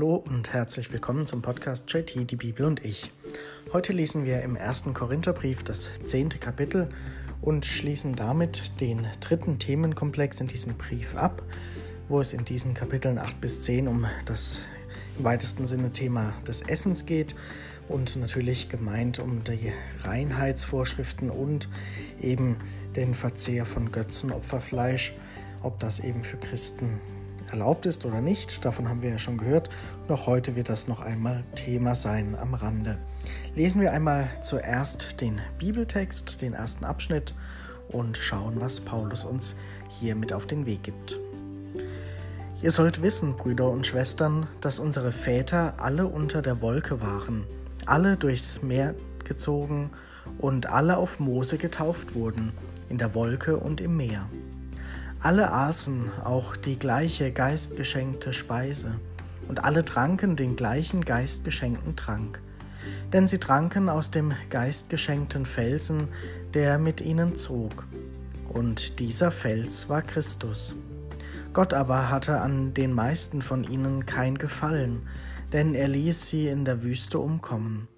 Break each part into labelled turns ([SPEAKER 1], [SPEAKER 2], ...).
[SPEAKER 1] Hallo und herzlich willkommen zum Podcast JT, die Bibel und ich. Heute lesen wir im ersten Korintherbrief das zehnte Kapitel und schließen damit den dritten Themenkomplex in diesem Brief ab, wo es in diesen Kapiteln 8 bis 10 um das im weitesten Sinne Thema des Essens geht und natürlich gemeint um die Reinheitsvorschriften und eben den Verzehr von Götzenopferfleisch, ob das eben für Christen erlaubt ist oder nicht. Davon haben wir ja schon gehört. Noch heute wird das noch einmal Thema sein am Rande. Lesen wir einmal zuerst den Bibeltext, den ersten Abschnitt und schauen, was Paulus uns hier mit auf den Weg gibt. Ihr sollt wissen, Brüder und Schwestern, dass unsere Väter alle unter der Wolke waren, alle durchs Meer gezogen und alle auf Mose getauft wurden, in der Wolke und im Meer. Alle aßen auch die gleiche geistgeschenkte Speise, und alle tranken den gleichen geistgeschenkten Trank. Denn sie tranken aus dem geistgeschenkten Felsen, der mit ihnen zog. Und dieser Fels war Christus. Gott aber hatte an den meisten von ihnen kein Gefallen, denn er ließ sie in der Wüste umkommen.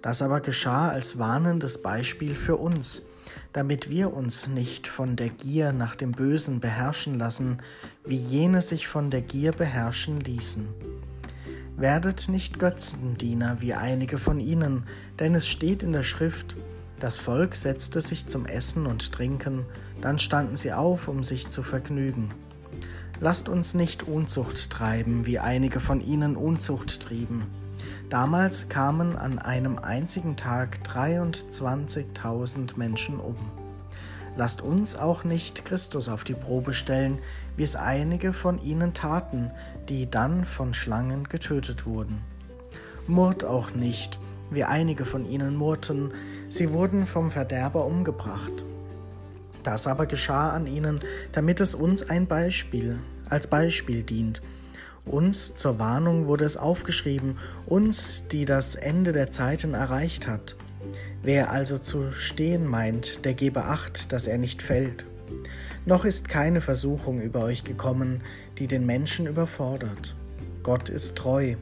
[SPEAKER 1] Das aber geschah als warnendes Beispiel für uns, damit wir uns nicht von der Gier nach dem Bösen beherrschen lassen, wie jene sich von der Gier beherrschen ließen. Werdet nicht Götzendiener wie einige von ihnen, denn es steht in der Schrift, das Volk setzte sich zum Essen und Trinken, dann standen sie auf, um sich zu vergnügen. Lasst uns nicht Unzucht treiben, wie einige von ihnen Unzucht trieben. Damals kamen an einem einzigen Tag 23.000 Menschen um. Lasst uns auch nicht Christus auf die Probe stellen, wie es einige von ihnen taten, die dann von Schlangen getötet wurden. Murrt auch nicht, wie einige von ihnen murrten, sie wurden vom Verderber umgebracht. Das aber geschah an ihnen, damit es uns ein Beispiel, als Beispiel dient, uns zur Warnung wurde es aufgeschrieben, uns, die das Ende der Zeiten erreicht hat. Wer also zu stehen meint, der gebe acht, dass er nicht fällt. Noch ist keine Versuchung über euch gekommen, die den Menschen überfordert. Gott ist treu.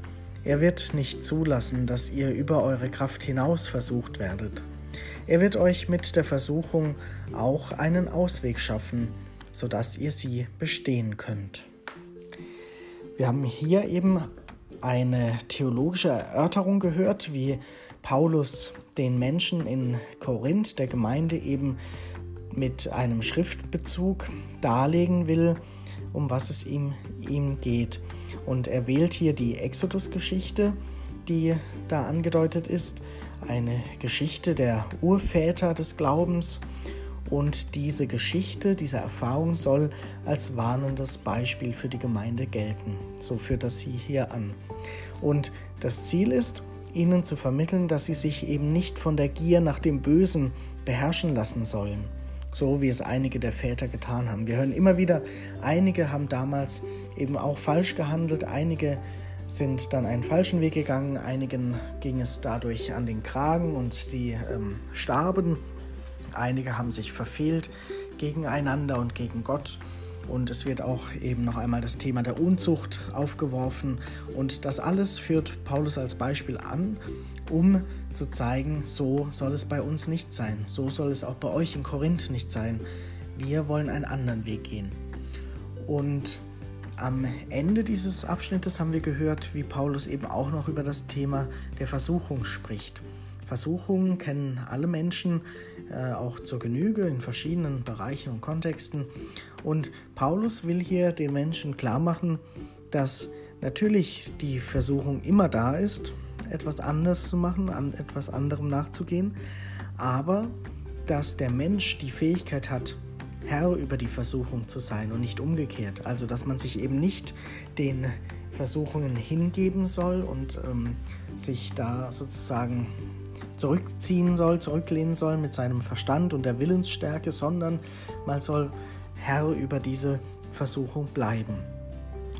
[SPEAKER 1] Er wird nicht zulassen, dass ihr über eure Kraft hinaus versucht werdet. Er wird euch mit der Versuchung auch einen Ausweg schaffen, sodass ihr sie bestehen könnt. Wir haben hier eben eine theologische Erörterung gehört, wie Paulus den Menschen in Korinth, der Gemeinde, eben mit einem Schriftbezug darlegen will, um was es ihm, ihm geht. Und er wählt hier die Exodus-Geschichte, die da angedeutet ist, eine Geschichte der Urväter des Glaubens und diese Geschichte, diese Erfahrung soll als warnendes Beispiel für die Gemeinde gelten. So führt das sie hier an. Und das Ziel ist, ihnen zu vermitteln, dass sie sich eben nicht von der Gier nach dem Bösen beherrschen lassen sollen, so wie es einige der Väter getan haben. Wir hören immer wieder, einige haben damals eben auch falsch gehandelt, einige sind dann einen falschen Weg gegangen, einigen ging es dadurch an den Kragen und sie ähm, starben Einige haben sich verfehlt gegeneinander und gegen Gott. Und es wird auch eben noch einmal das Thema der Unzucht aufgeworfen. Und das alles führt Paulus als Beispiel an, um zu zeigen, so soll es bei uns nicht sein. So soll es auch bei euch in Korinth nicht sein. Wir wollen einen anderen Weg gehen. Und am Ende dieses Abschnittes haben wir gehört, wie Paulus eben auch noch über das Thema der Versuchung spricht. Versuchungen kennen alle Menschen äh, auch zur Genüge in verschiedenen Bereichen und Kontexten. Und Paulus will hier den Menschen klar machen, dass natürlich die Versuchung immer da ist, etwas anders zu machen, an etwas anderem nachzugehen, aber dass der Mensch die Fähigkeit hat, Herr über die Versuchung zu sein und nicht umgekehrt. Also dass man sich eben nicht den Versuchungen hingeben soll und ähm, sich da sozusagen zurückziehen soll, zurücklehnen soll mit seinem Verstand und der Willensstärke, sondern man soll Herr über diese Versuchung bleiben.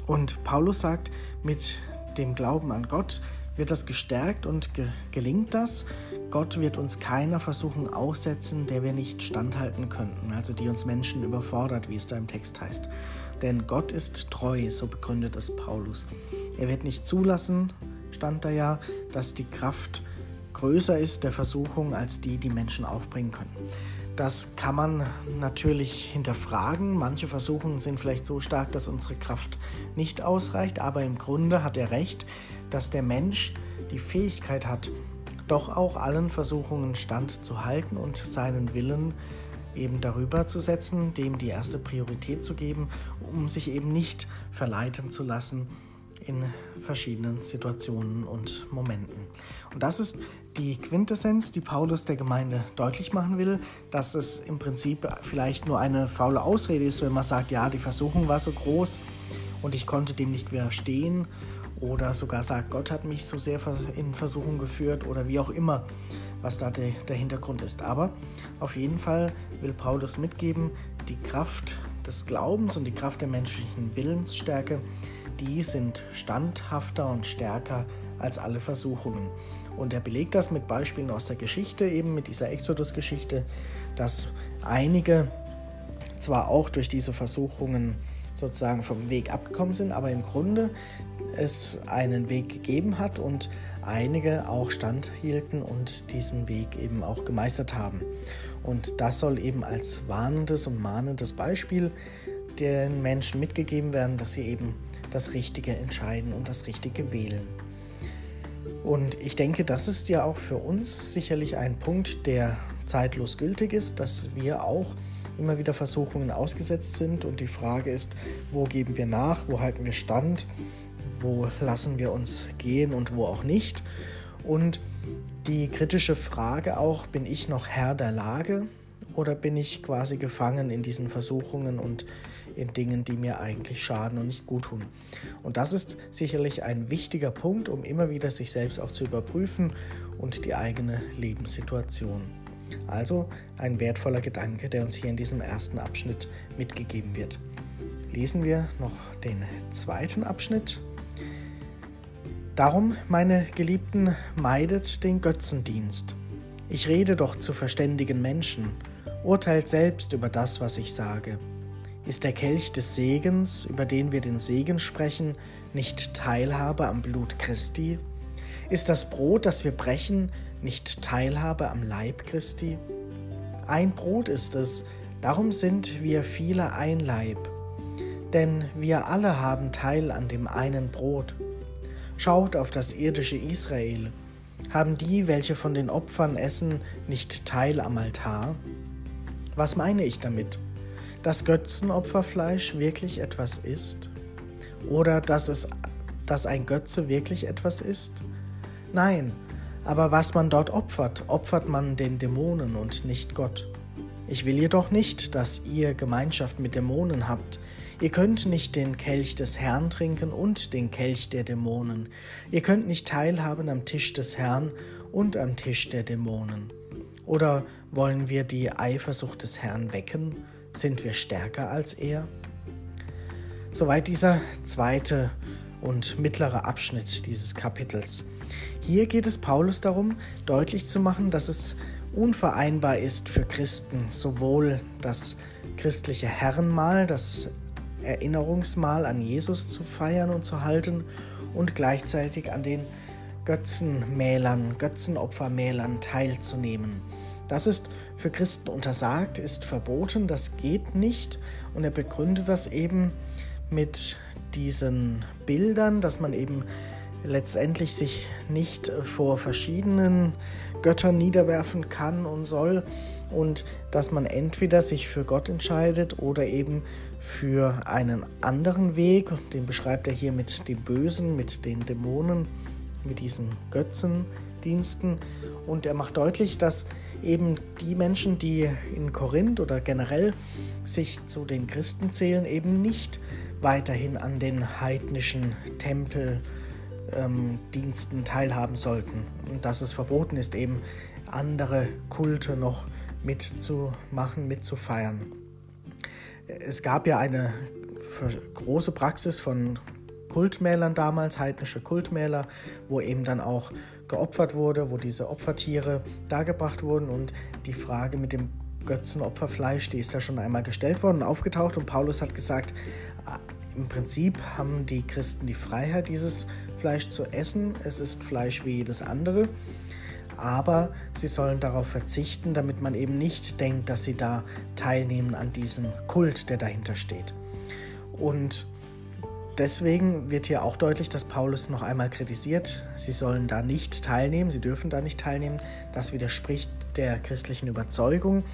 [SPEAKER 1] Und Paulus sagt, mit dem Glauben an Gott wird das gestärkt und ge gelingt das. Gott wird uns keiner Versuchung aussetzen, der wir nicht standhalten könnten, also die uns Menschen überfordert, wie es da im Text heißt. Denn Gott ist treu, so begründet es Paulus. Er wird nicht zulassen, stand da ja, dass die Kraft größer ist der Versuchung als die, die Menschen aufbringen können. Das kann man natürlich hinterfragen. Manche Versuchungen sind vielleicht so stark, dass unsere Kraft nicht ausreicht, aber im Grunde hat er recht, dass der Mensch die Fähigkeit hat, doch auch allen Versuchungen standzuhalten und seinen Willen eben darüber zu setzen, dem die erste Priorität zu geben, um sich eben nicht verleiten zu lassen in verschiedenen Situationen und Momenten. Und das ist die Quintessenz, die Paulus der Gemeinde deutlich machen will, dass es im Prinzip vielleicht nur eine faule Ausrede ist, wenn man sagt, ja, die Versuchung war so groß und ich konnte dem nicht widerstehen oder sogar sagt, Gott hat mich so sehr in Versuchung geführt oder wie auch immer, was da der, der Hintergrund ist. Aber auf jeden Fall will Paulus mitgeben, die Kraft des Glaubens und die Kraft der menschlichen Willensstärke, die sind standhafter und stärker als alle Versuchungen. Und er belegt das mit Beispielen aus der Geschichte, eben mit dieser Exodus-Geschichte, dass einige zwar auch durch diese Versuchungen sozusagen vom Weg abgekommen sind, aber im Grunde es einen Weg gegeben hat und einige auch standhielten und diesen Weg eben auch gemeistert haben. Und das soll eben als warnendes und mahnendes Beispiel den Menschen mitgegeben werden, dass sie eben das Richtige entscheiden und das Richtige wählen. Und ich denke, das ist ja auch für uns sicherlich ein Punkt, der zeitlos gültig ist, dass wir auch immer wieder Versuchungen ausgesetzt sind. Und die Frage ist, wo geben wir nach, wo halten wir stand, wo lassen wir uns gehen und wo auch nicht. Und die kritische Frage auch, bin ich noch Herr der Lage oder bin ich quasi gefangen in diesen Versuchungen und in Dingen, die mir eigentlich schaden und nicht gut tun. Und das ist sicherlich ein wichtiger Punkt, um immer wieder sich selbst auch zu überprüfen und die eigene Lebenssituation. Also ein wertvoller Gedanke, der uns hier in diesem ersten Abschnitt mitgegeben wird. Lesen wir noch den zweiten Abschnitt. Darum, meine Geliebten, meidet den Götzendienst. Ich rede doch zu verständigen Menschen, urteilt selbst über das, was ich sage. Ist der Kelch des Segens, über den wir den Segen sprechen, nicht Teilhabe am Blut Christi? Ist das Brot, das wir brechen, nicht Teilhabe am Leib Christi? Ein Brot ist es, darum sind wir viele ein Leib. Denn wir alle haben Teil an dem einen Brot. Schaut auf das irdische Israel. Haben die, welche von den Opfern essen, nicht Teil am Altar? Was meine ich damit? dass Götzenopferfleisch wirklich etwas ist? Oder dass, es, dass ein Götze wirklich etwas ist? Nein, aber was man dort opfert, opfert man den Dämonen und nicht Gott. Ich will jedoch nicht, dass ihr Gemeinschaft mit Dämonen habt. Ihr könnt nicht den Kelch des Herrn trinken und den Kelch der Dämonen. Ihr könnt nicht teilhaben am Tisch des Herrn und am Tisch der Dämonen. Oder wollen wir die Eifersucht des Herrn wecken? Sind wir stärker als er? Soweit dieser zweite und mittlere Abschnitt dieses Kapitels. Hier geht es Paulus darum, deutlich zu machen, dass es unvereinbar ist für Christen, sowohl das christliche Herrenmahl, das Erinnerungsmahl an Jesus zu feiern und zu halten und gleichzeitig an den Götzenmählern, Götzenopfermählern teilzunehmen. Das ist für Christen untersagt, ist verboten, das geht nicht. Und er begründet das eben mit diesen Bildern, dass man eben letztendlich sich nicht vor verschiedenen Göttern niederwerfen kann und soll. Und dass man entweder sich für Gott entscheidet oder eben für einen anderen Weg, den beschreibt er hier mit dem Bösen, mit den Dämonen, mit diesen Götzendiensten. Und er macht deutlich, dass eben die Menschen, die in Korinth oder generell sich zu den Christen zählen, eben nicht weiterhin an den heidnischen Tempeldiensten ähm, teilhaben sollten. Und dass es verboten ist, eben andere Kulte noch mitzumachen, mitzufeiern. Es gab ja eine große Praxis von Kultmälern damals, heidnische Kultmäler, wo eben dann auch geopfert wurde, wo diese Opfertiere dargebracht wurden und die Frage mit dem Götzenopferfleisch, die ist ja schon einmal gestellt worden, aufgetaucht und Paulus hat gesagt, Im Prinzip haben die Christen die Freiheit, dieses Fleisch zu essen. Es ist Fleisch wie jedes andere. Aber sie sollen darauf verzichten, damit man eben nicht denkt, dass sie da teilnehmen an diesem Kult, der dahinter steht. Und deswegen wird hier auch deutlich, dass Paulus noch einmal kritisiert, sie sollen da nicht teilnehmen, sie dürfen da nicht teilnehmen. Das widerspricht der christlichen Überzeugung.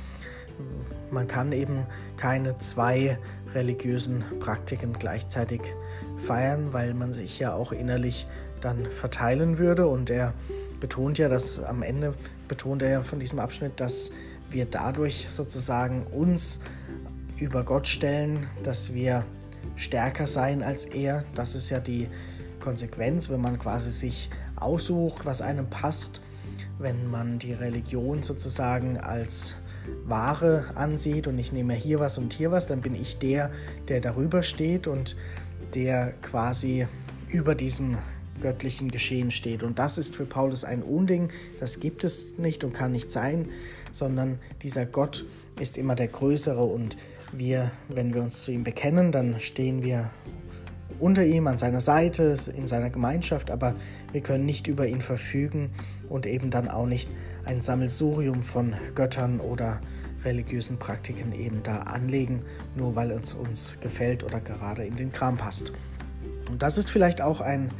[SPEAKER 1] Man kann eben keine zwei religiösen Praktiken gleichzeitig feiern, weil man sich ja auch innerlich dann verteilen würde. Und er betont ja, dass am Ende betont er ja von diesem Abschnitt, dass wir dadurch sozusagen uns über Gott stellen, dass wir stärker sein als er. Das ist ja die Konsequenz, wenn man quasi sich aussucht, was einem passt, wenn man die Religion sozusagen als Ware ansieht und ich nehme hier was und hier was, dann bin ich der, der darüber steht und der quasi über diesem göttlichen Geschehen steht. Und das ist für Paulus ein Unding, das gibt es nicht und kann nicht sein, sondern dieser Gott ist immer der Größere und wir, wenn wir uns zu ihm bekennen, dann stehen wir unter ihm, an seiner Seite, in seiner Gemeinschaft, aber wir können nicht über ihn verfügen und eben dann auch nicht ein Sammelsurium von Göttern oder religiösen Praktiken eben da anlegen, nur weil es uns gefällt oder gerade in den Kram passt. Und das ist vielleicht auch ein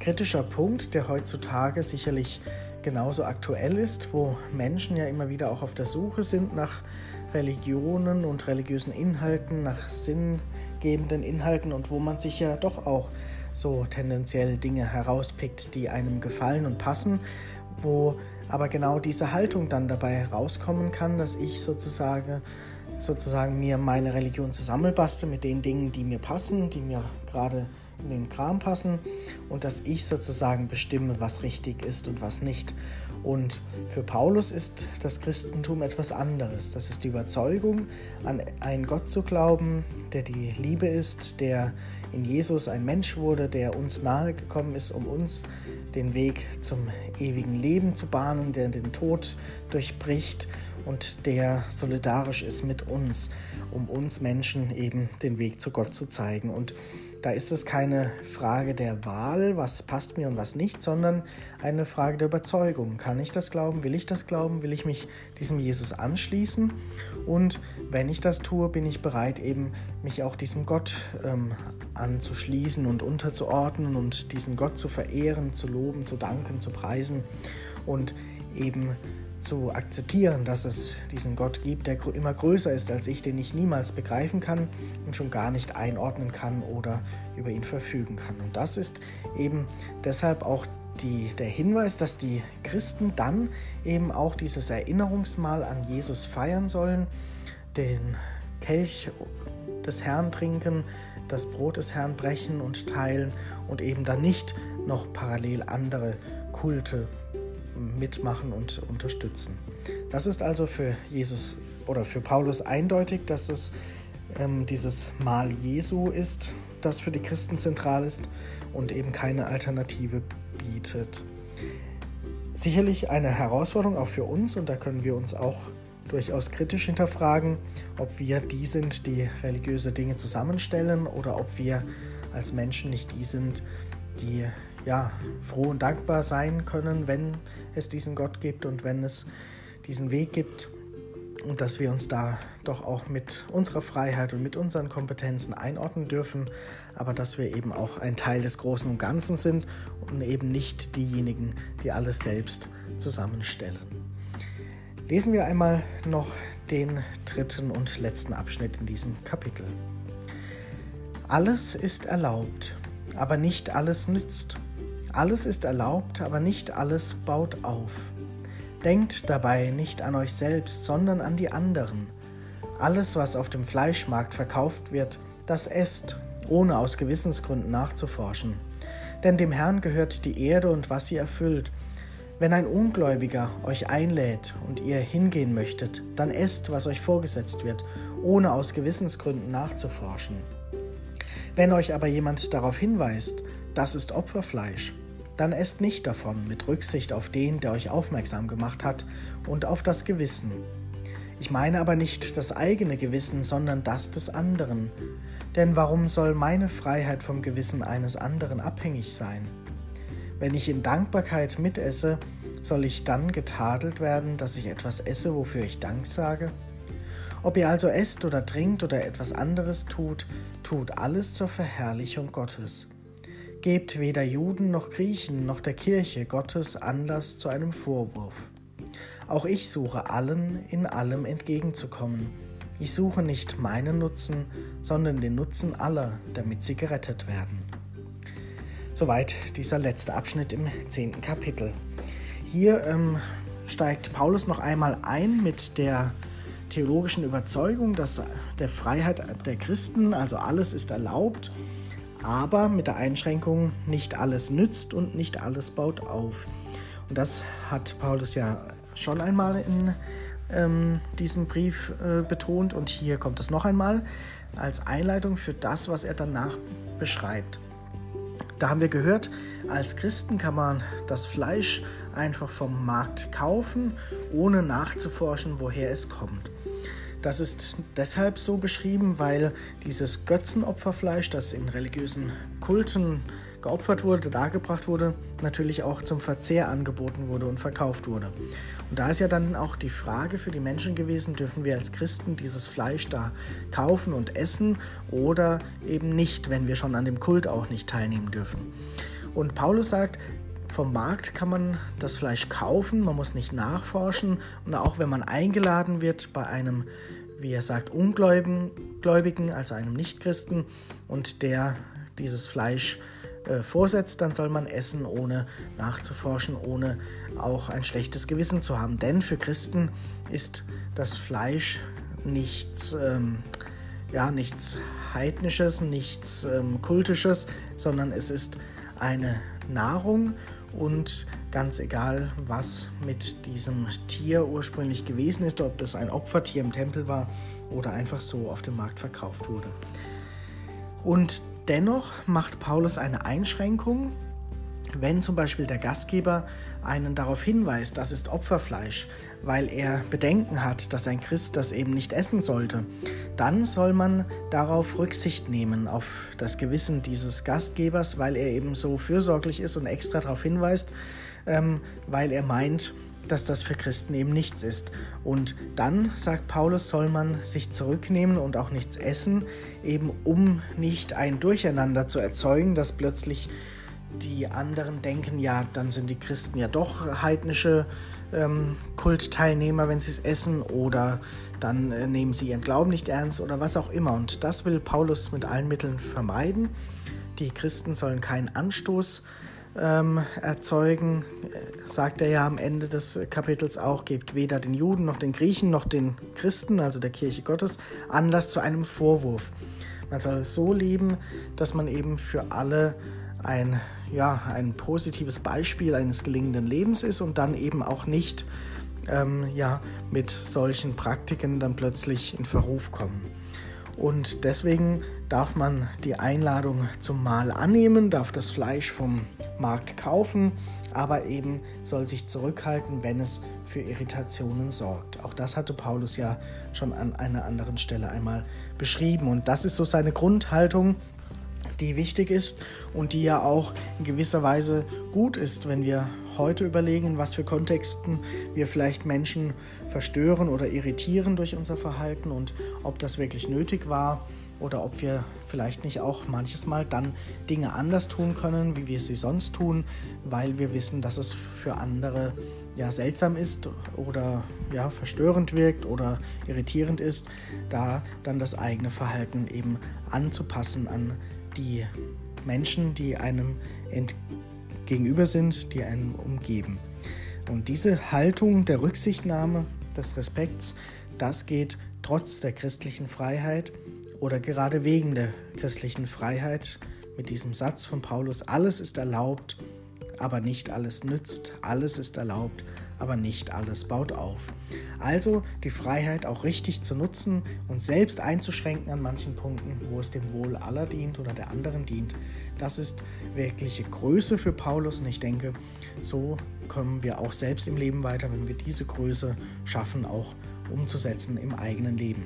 [SPEAKER 1] kritischer Punkt, der heutzutage sicherlich genauso aktuell ist, wo Menschen ja immer wieder auch auf der Suche sind nach Religionen und religiösen Inhalten, nach sinngebenden Inhalten und wo man sich ja doch auch so tendenziell Dinge herauspickt, die einem gefallen und passen, wo aber genau diese Haltung dann dabei herauskommen kann, dass ich sozusagen, sozusagen mir meine Religion zusammenbaste mit den Dingen, die mir passen, die mir gerade in den Kram passen und dass ich sozusagen bestimme, was richtig ist und was nicht. Und für Paulus ist das Christentum etwas anderes. Das ist die Überzeugung, an einen Gott zu glauben, der die Liebe ist, der in Jesus ein Mensch wurde, der uns nahe gekommen ist, um uns den Weg zum ewigen Leben zu bahnen, der den Tod durchbricht und der solidarisch ist mit uns, um uns Menschen eben den Weg zu Gott zu zeigen. Und da ist es keine Frage der Wahl, was passt mir und was nicht, sondern eine Frage der Überzeugung. Kann ich das glauben? Will ich das glauben? Will ich mich diesem Jesus anschließen? Und wenn ich das tue, bin ich bereit, eben mich auch diesem Gott ähm, anzuschließen und unterzuordnen und diesen Gott zu verehren, zu loben, zu danken, zu preisen und eben zu akzeptieren, dass es diesen Gott gibt, der immer größer ist als ich, den ich niemals begreifen kann und schon gar nicht einordnen kann oder über ihn verfügen kann. Und das ist eben deshalb auch die, der Hinweis, dass die Christen dann eben auch dieses Erinnerungsmal an Jesus feiern sollen, den Kelch des Herrn trinken, das Brot des Herrn brechen und teilen und eben dann nicht noch parallel andere Kulte mitmachen und unterstützen. Das ist also für Jesus oder für Paulus eindeutig, dass es ähm, dieses Mahl Jesu ist, das für die Christen zentral ist und eben keine Alternative bietet. Sicherlich eine Herausforderung auch für uns und da können wir uns auch durchaus kritisch hinterfragen, ob wir die sind, die religiöse Dinge zusammenstellen oder ob wir als Menschen nicht die sind, die ja, froh und dankbar sein können, wenn es diesen Gott gibt und wenn es diesen Weg gibt und dass wir uns da doch auch mit unserer Freiheit und mit unseren Kompetenzen einordnen dürfen, aber dass wir eben auch ein Teil des Großen und Ganzen sind und eben nicht diejenigen, die alles selbst zusammenstellen. Lesen wir einmal noch den dritten und letzten Abschnitt in diesem Kapitel. Alles ist erlaubt, aber nicht alles nützt. Alles ist erlaubt, aber nicht alles baut auf. Denkt dabei nicht an euch selbst, sondern an die anderen. Alles, was auf dem Fleischmarkt verkauft wird, das esst, ohne aus Gewissensgründen nachzuforschen. Denn dem Herrn gehört die Erde und was sie erfüllt. Wenn ein Ungläubiger euch einlädt und ihr hingehen möchtet, dann esst, was euch vorgesetzt wird, ohne aus Gewissensgründen nachzuforschen. Wenn euch aber jemand darauf hinweist, das ist Opferfleisch, dann esst nicht davon mit Rücksicht auf den, der euch aufmerksam gemacht hat und auf das Gewissen. Ich meine aber nicht das eigene Gewissen, sondern das des anderen. Denn warum soll meine Freiheit vom Gewissen eines anderen abhängig sein? Wenn ich in Dankbarkeit mitesse, soll ich dann getadelt werden, dass ich etwas esse, wofür ich Dank sage? Ob ihr also esst oder trinkt oder etwas anderes tut, tut alles zur Verherrlichung Gottes. Gebt weder Juden noch Griechen noch der Kirche Gottes Anlass zu einem Vorwurf. Auch ich suche allen in allem entgegenzukommen. Ich suche nicht meinen Nutzen, sondern den Nutzen aller, damit sie gerettet werden. Soweit dieser letzte Abschnitt im zehnten Kapitel. Hier ähm, steigt Paulus noch einmal ein mit der theologischen Überzeugung, dass der Freiheit der Christen, also alles ist erlaubt, aber mit der Einschränkung, nicht alles nützt und nicht alles baut auf. Und das hat Paulus ja schon einmal in ähm, diesem Brief äh, betont und hier kommt es noch einmal als Einleitung für das, was er danach beschreibt. Da haben wir gehört, als Christen kann man das Fleisch einfach vom Markt kaufen, ohne nachzuforschen, woher es kommt. Das ist deshalb so beschrieben, weil dieses Götzenopferfleisch, das in religiösen Kulten geopfert wurde, dargebracht wurde, natürlich auch zum Verzehr angeboten wurde und verkauft wurde. Und da ist ja dann auch die Frage für die Menschen gewesen, dürfen wir als Christen dieses Fleisch da kaufen und essen oder eben nicht, wenn wir schon an dem Kult auch nicht teilnehmen dürfen. Und Paulus sagt, vom Markt kann man das Fleisch kaufen, man muss nicht nachforschen und auch wenn man eingeladen wird bei einem, wie er sagt, Ungläubigen, also einem Nichtchristen und der dieses Fleisch äh, vorsetzt, dann soll man essen, ohne nachzuforschen, ohne auch ein schlechtes Gewissen zu haben. Denn für Christen ist das Fleisch nichts, ähm, ja, nichts Heidnisches, nichts ähm, Kultisches, sondern es ist eine Nahrung und ganz egal, was mit diesem Tier ursprünglich gewesen ist, ob das ein Opfertier im Tempel war oder einfach so auf dem Markt verkauft wurde. Und Dennoch macht Paulus eine Einschränkung, wenn zum Beispiel der Gastgeber einen darauf hinweist, das ist Opferfleisch, weil er Bedenken hat, dass ein Christ das eben nicht essen sollte, dann soll man darauf Rücksicht nehmen, auf das Gewissen dieses Gastgebers, weil er eben so fürsorglich ist und extra darauf hinweist, ähm, weil er meint, dass das für Christen eben nichts ist. Und dann, sagt Paulus, soll man sich zurücknehmen und auch nichts essen, eben um nicht ein Durcheinander zu erzeugen, dass plötzlich die anderen denken, ja, dann sind die Christen ja doch heidnische ähm, Kultteilnehmer, wenn sie es essen, oder dann äh, nehmen sie ihren Glauben nicht ernst oder was auch immer. Und das will Paulus mit allen Mitteln vermeiden. Die Christen sollen keinen Anstoß ähm, erzeugen, sagt er ja am Ende des Kapitels auch, gibt weder den Juden noch den Griechen noch den Christen, also der Kirche Gottes, Anlass zu einem Vorwurf. Man soll so leben, dass man eben für alle ein, ja, ein positives Beispiel eines gelingenden Lebens ist und dann eben auch nicht ähm, ja, mit solchen Praktiken dann plötzlich in Verruf kommen. Und deswegen darf man die Einladung zum Mahl annehmen, darf das Fleisch vom Markt kaufen, aber eben soll sich zurückhalten, wenn es für Irritationen sorgt. Auch das hatte Paulus ja schon an einer anderen Stelle einmal beschrieben. Und das ist so seine Grundhaltung, die wichtig ist und die ja auch in gewisser Weise gut ist, wenn wir heute überlegen, was für Kontexten wir vielleicht Menschen verstören oder irritieren durch unser Verhalten und ob das wirklich nötig war oder ob wir vielleicht nicht auch manches Mal dann Dinge anders tun können, wie wir sie sonst tun, weil wir wissen, dass es für andere ja seltsam ist oder ja verstörend wirkt oder irritierend ist, da dann das eigene Verhalten eben anzupassen an die Menschen, die einem gegenüber sind, die einen umgeben. Und diese Haltung der Rücksichtnahme, des Respekts, das geht trotz der christlichen Freiheit oder gerade wegen der christlichen Freiheit mit diesem Satz von Paulus, alles ist erlaubt, aber nicht alles nützt, alles ist erlaubt, aber nicht alles baut auf. Also die Freiheit auch richtig zu nutzen und selbst einzuschränken an manchen Punkten, wo es dem Wohl aller dient oder der anderen dient, das ist wirkliche Größe für Paulus und ich denke, so kommen wir auch selbst im Leben weiter, wenn wir diese Größe schaffen, auch umzusetzen im eigenen Leben.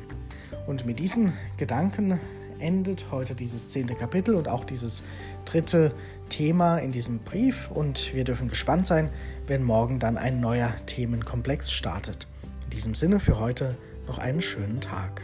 [SPEAKER 1] Und mit diesen Gedanken endet heute dieses zehnte Kapitel und auch dieses dritte Thema in diesem Brief und wir dürfen gespannt sein, wenn morgen dann ein neuer Themenkomplex startet. In diesem Sinne für heute noch einen schönen Tag.